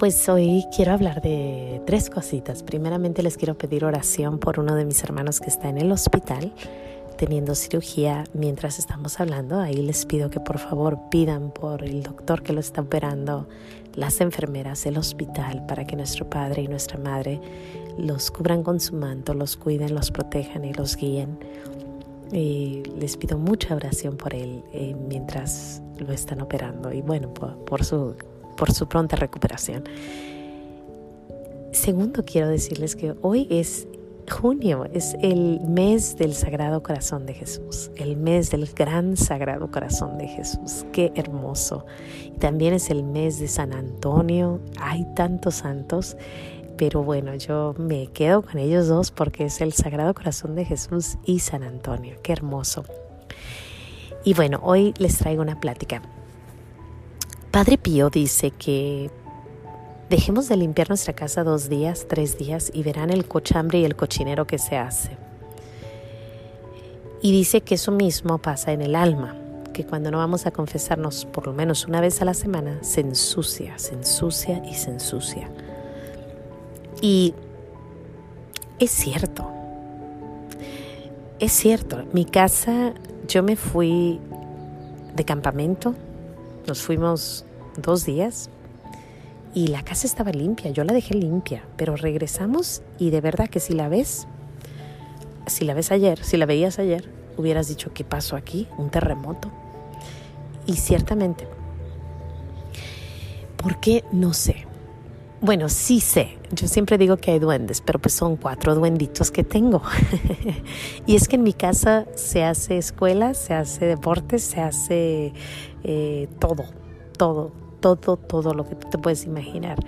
Pues hoy quiero hablar de tres cositas. Primeramente les quiero pedir oración por uno de mis hermanos que está en el hospital teniendo cirugía mientras estamos hablando. Ahí les pido que por favor pidan por el doctor que lo está operando, las enfermeras, el hospital, para que nuestro padre y nuestra madre los cubran con su manto, los cuiden, los protejan y los guíen. Y les pido mucha oración por él eh, mientras lo están operando y bueno, por su por su pronta recuperación. Segundo, quiero decirles que hoy es junio, es el mes del Sagrado Corazón de Jesús, el mes del gran Sagrado Corazón de Jesús. Qué hermoso. También es el mes de San Antonio. Hay tantos santos, pero bueno, yo me quedo con ellos dos porque es el Sagrado Corazón de Jesús y San Antonio. Qué hermoso. Y bueno, hoy les traigo una plática. Padre Pío dice que dejemos de limpiar nuestra casa dos días, tres días y verán el cochambre y el cochinero que se hace. Y dice que eso mismo pasa en el alma, que cuando no vamos a confesarnos por lo menos una vez a la semana, se ensucia, se ensucia y se ensucia. Y es cierto, es cierto, mi casa, yo me fui de campamento nos fuimos dos días y la casa estaba limpia, yo la dejé limpia, pero regresamos y de verdad que si la ves, si la ves ayer, si la veías ayer, hubieras dicho, ¿qué pasó aquí? ¿Un terremoto? Y ciertamente, ¿por qué? No sé. Bueno, sí sé. Yo siempre digo que hay duendes, pero pues son cuatro duenditos que tengo. y es que en mi casa se hace escuela, se hace deportes, se hace eh, todo, todo, todo, todo lo que tú te puedes imaginar.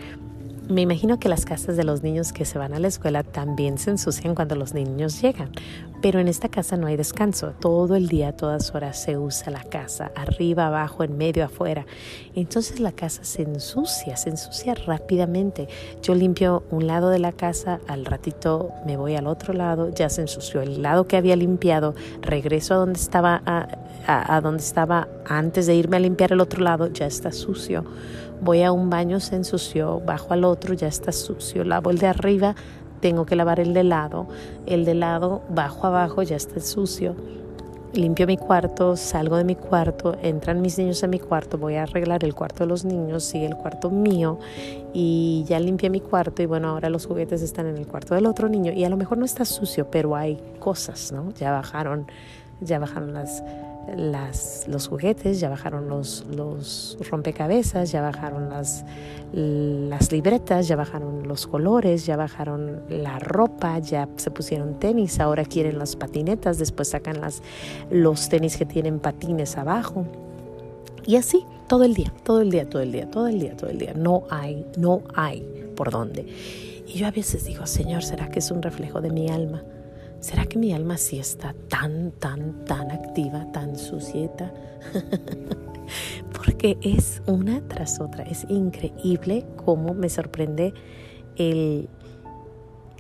Me imagino que las casas de los niños que se van a la escuela también se ensucian cuando los niños llegan, pero en esta casa no hay descanso. Todo el día, todas horas se usa la casa, arriba, abajo, en medio, afuera. Entonces la casa se ensucia, se ensucia rápidamente. Yo limpio un lado de la casa, al ratito me voy al otro lado, ya se ensució el lado que había limpiado, regreso a donde estaba, a donde estaba antes de irme a limpiar el otro lado, ya está sucio voy a un baño, se ensució, bajo al otro, ya está sucio, lavo el de arriba, tengo que lavar el de lado, el de lado, bajo abajo, ya está sucio. Limpio mi cuarto, salgo de mi cuarto, entran mis niños en mi cuarto, voy a arreglar el cuarto de los niños, sigue el cuarto mío y ya limpié mi cuarto y bueno, ahora los juguetes están en el cuarto del otro niño y a lo mejor no está sucio, pero hay cosas, ¿no? Ya bajaron, ya bajaron las las, los juguetes, ya bajaron los, los rompecabezas, ya bajaron las, las libretas, ya bajaron los colores, ya bajaron la ropa, ya se pusieron tenis, ahora quieren las patinetas, después sacan las, los tenis que tienen patines abajo. Y así, todo el día, todo el día, todo el día, todo el día, todo el día. No hay, no hay por dónde. Y yo a veces digo, Señor, ¿será que es un reflejo de mi alma? ¿Será que mi alma sí está tan, tan, tan activa, tan sucieta? Porque es una tras otra. Es increíble cómo me sorprende el,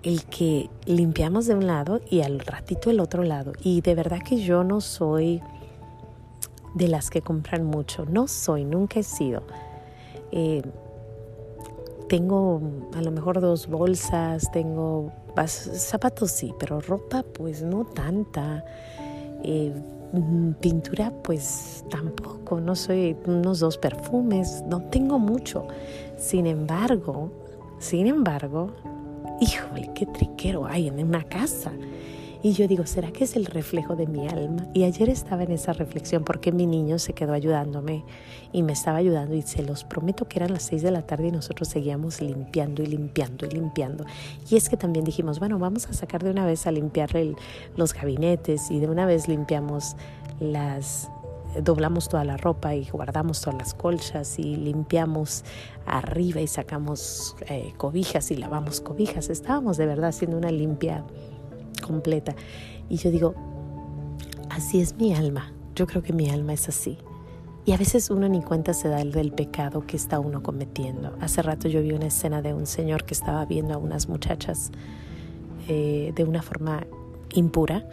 el que limpiamos de un lado y al ratito el otro lado. Y de verdad que yo no soy de las que compran mucho. No soy, nunca he sido. Eh, tengo a lo mejor dos bolsas, tengo zapatos sí, pero ropa pues no tanta. Eh, mm, pintura pues tampoco, no soy unos dos perfumes, no tengo mucho. Sin embargo, sin embargo, híjole, qué triquero hay en una casa. Y yo digo, ¿será que es el reflejo de mi alma? Y ayer estaba en esa reflexión porque mi niño se quedó ayudándome y me estaba ayudando y se los prometo que eran las seis de la tarde y nosotros seguíamos limpiando y limpiando y limpiando. Y es que también dijimos, bueno, vamos a sacar de una vez a limpiarle los gabinetes y de una vez limpiamos las doblamos toda la ropa y guardamos todas las colchas y limpiamos arriba y sacamos eh, cobijas y lavamos cobijas. Estábamos de verdad haciendo una limpia completa. Y yo digo, así es mi alma. Yo creo que mi alma es así. Y a veces uno ni cuenta se da el del pecado que está uno cometiendo. Hace rato yo vi una escena de un señor que estaba viendo a unas muchachas eh, de una forma impura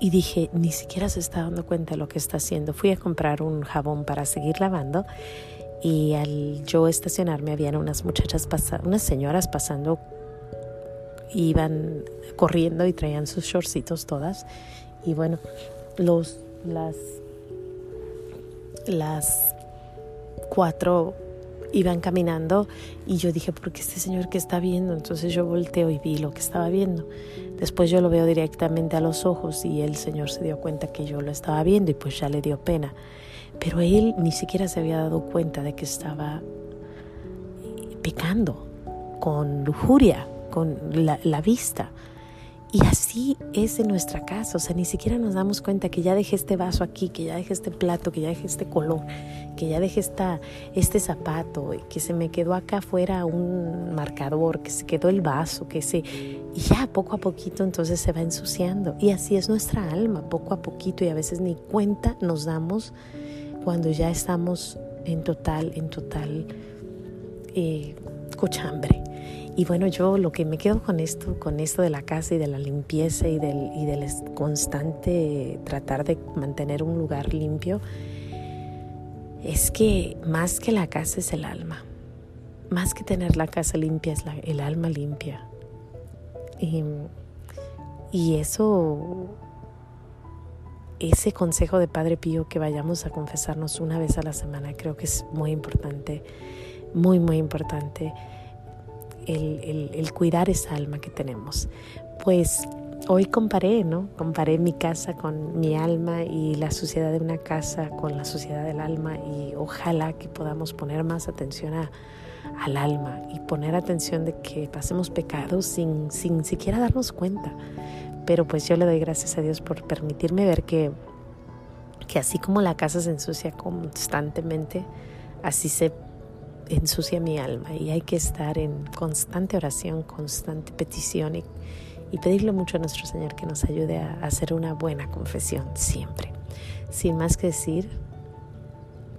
y dije, ni siquiera se está dando cuenta de lo que está haciendo. Fui a comprar un jabón para seguir lavando y al yo estacionarme habían unas muchachas, unas señoras pasando, iban corriendo y traían sus shortcitos todas y bueno, los, las las cuatro iban caminando y yo dije, ¿por qué este señor que está viendo? Entonces yo volteo y vi lo que estaba viendo. Después yo lo veo directamente a los ojos y el señor se dio cuenta que yo lo estaba viendo y pues ya le dio pena. Pero él ni siquiera se había dado cuenta de que estaba pecando con lujuria, con la, vista. Y así es en nuestra casa, o sea, ni siquiera nos damos cuenta que ya dejé este vaso aquí, que ya dejé este plato, que ya dejé este color, que ya dejé esta, este zapato, que se me quedó acá afuera un marcador, que se quedó el vaso, que se... Y ya poco a poquito entonces se va ensuciando. Y así es nuestra alma, poco a poquito, y a veces ni cuenta nos damos cuando ya estamos en total, en total eh, cochambre. Y bueno, yo lo que me quedo con esto, con esto de la casa y de la limpieza y del, y del constante tratar de mantener un lugar limpio, es que más que la casa es el alma. Más que tener la casa limpia es el alma limpia. Y, y eso, ese consejo de Padre Pío que vayamos a confesarnos una vez a la semana, creo que es muy importante, muy, muy importante el, cuidar esa alma que tenemos. Pues hoy comparé, ¿no? Comparé mi casa con mi alma y la suciedad de una casa con la suciedad del alma y ojalá que podamos poner más atención al alma y poner atención de que pasemos pecados sin, sin siquiera darnos cuenta. Pero pues yo le doy gracias a Dios por permitirme ver que, que así como la casa se ensucia constantemente, así se ensucia mi alma y hay que estar en constante oración, constante petición y, pedirle mucho a nuestro Señor que nos ayude a hacer una buena confesión siempre. Sin más que decir,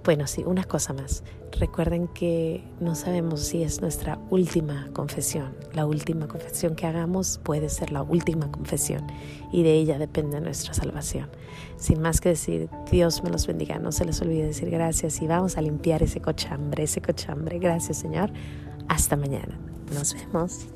bueno, sí, una cosa más. Recuerden que no sabemos si es nuestra última confesión. La última confesión que hagamos puede ser la última confesión y de ella depende nuestra salvación. Sin más que decir, Dios me los bendiga. No se les olvide decir gracias y vamos a limpiar ese cochambre, ese cochambre. Gracias Señor. Hasta mañana. Nos vemos.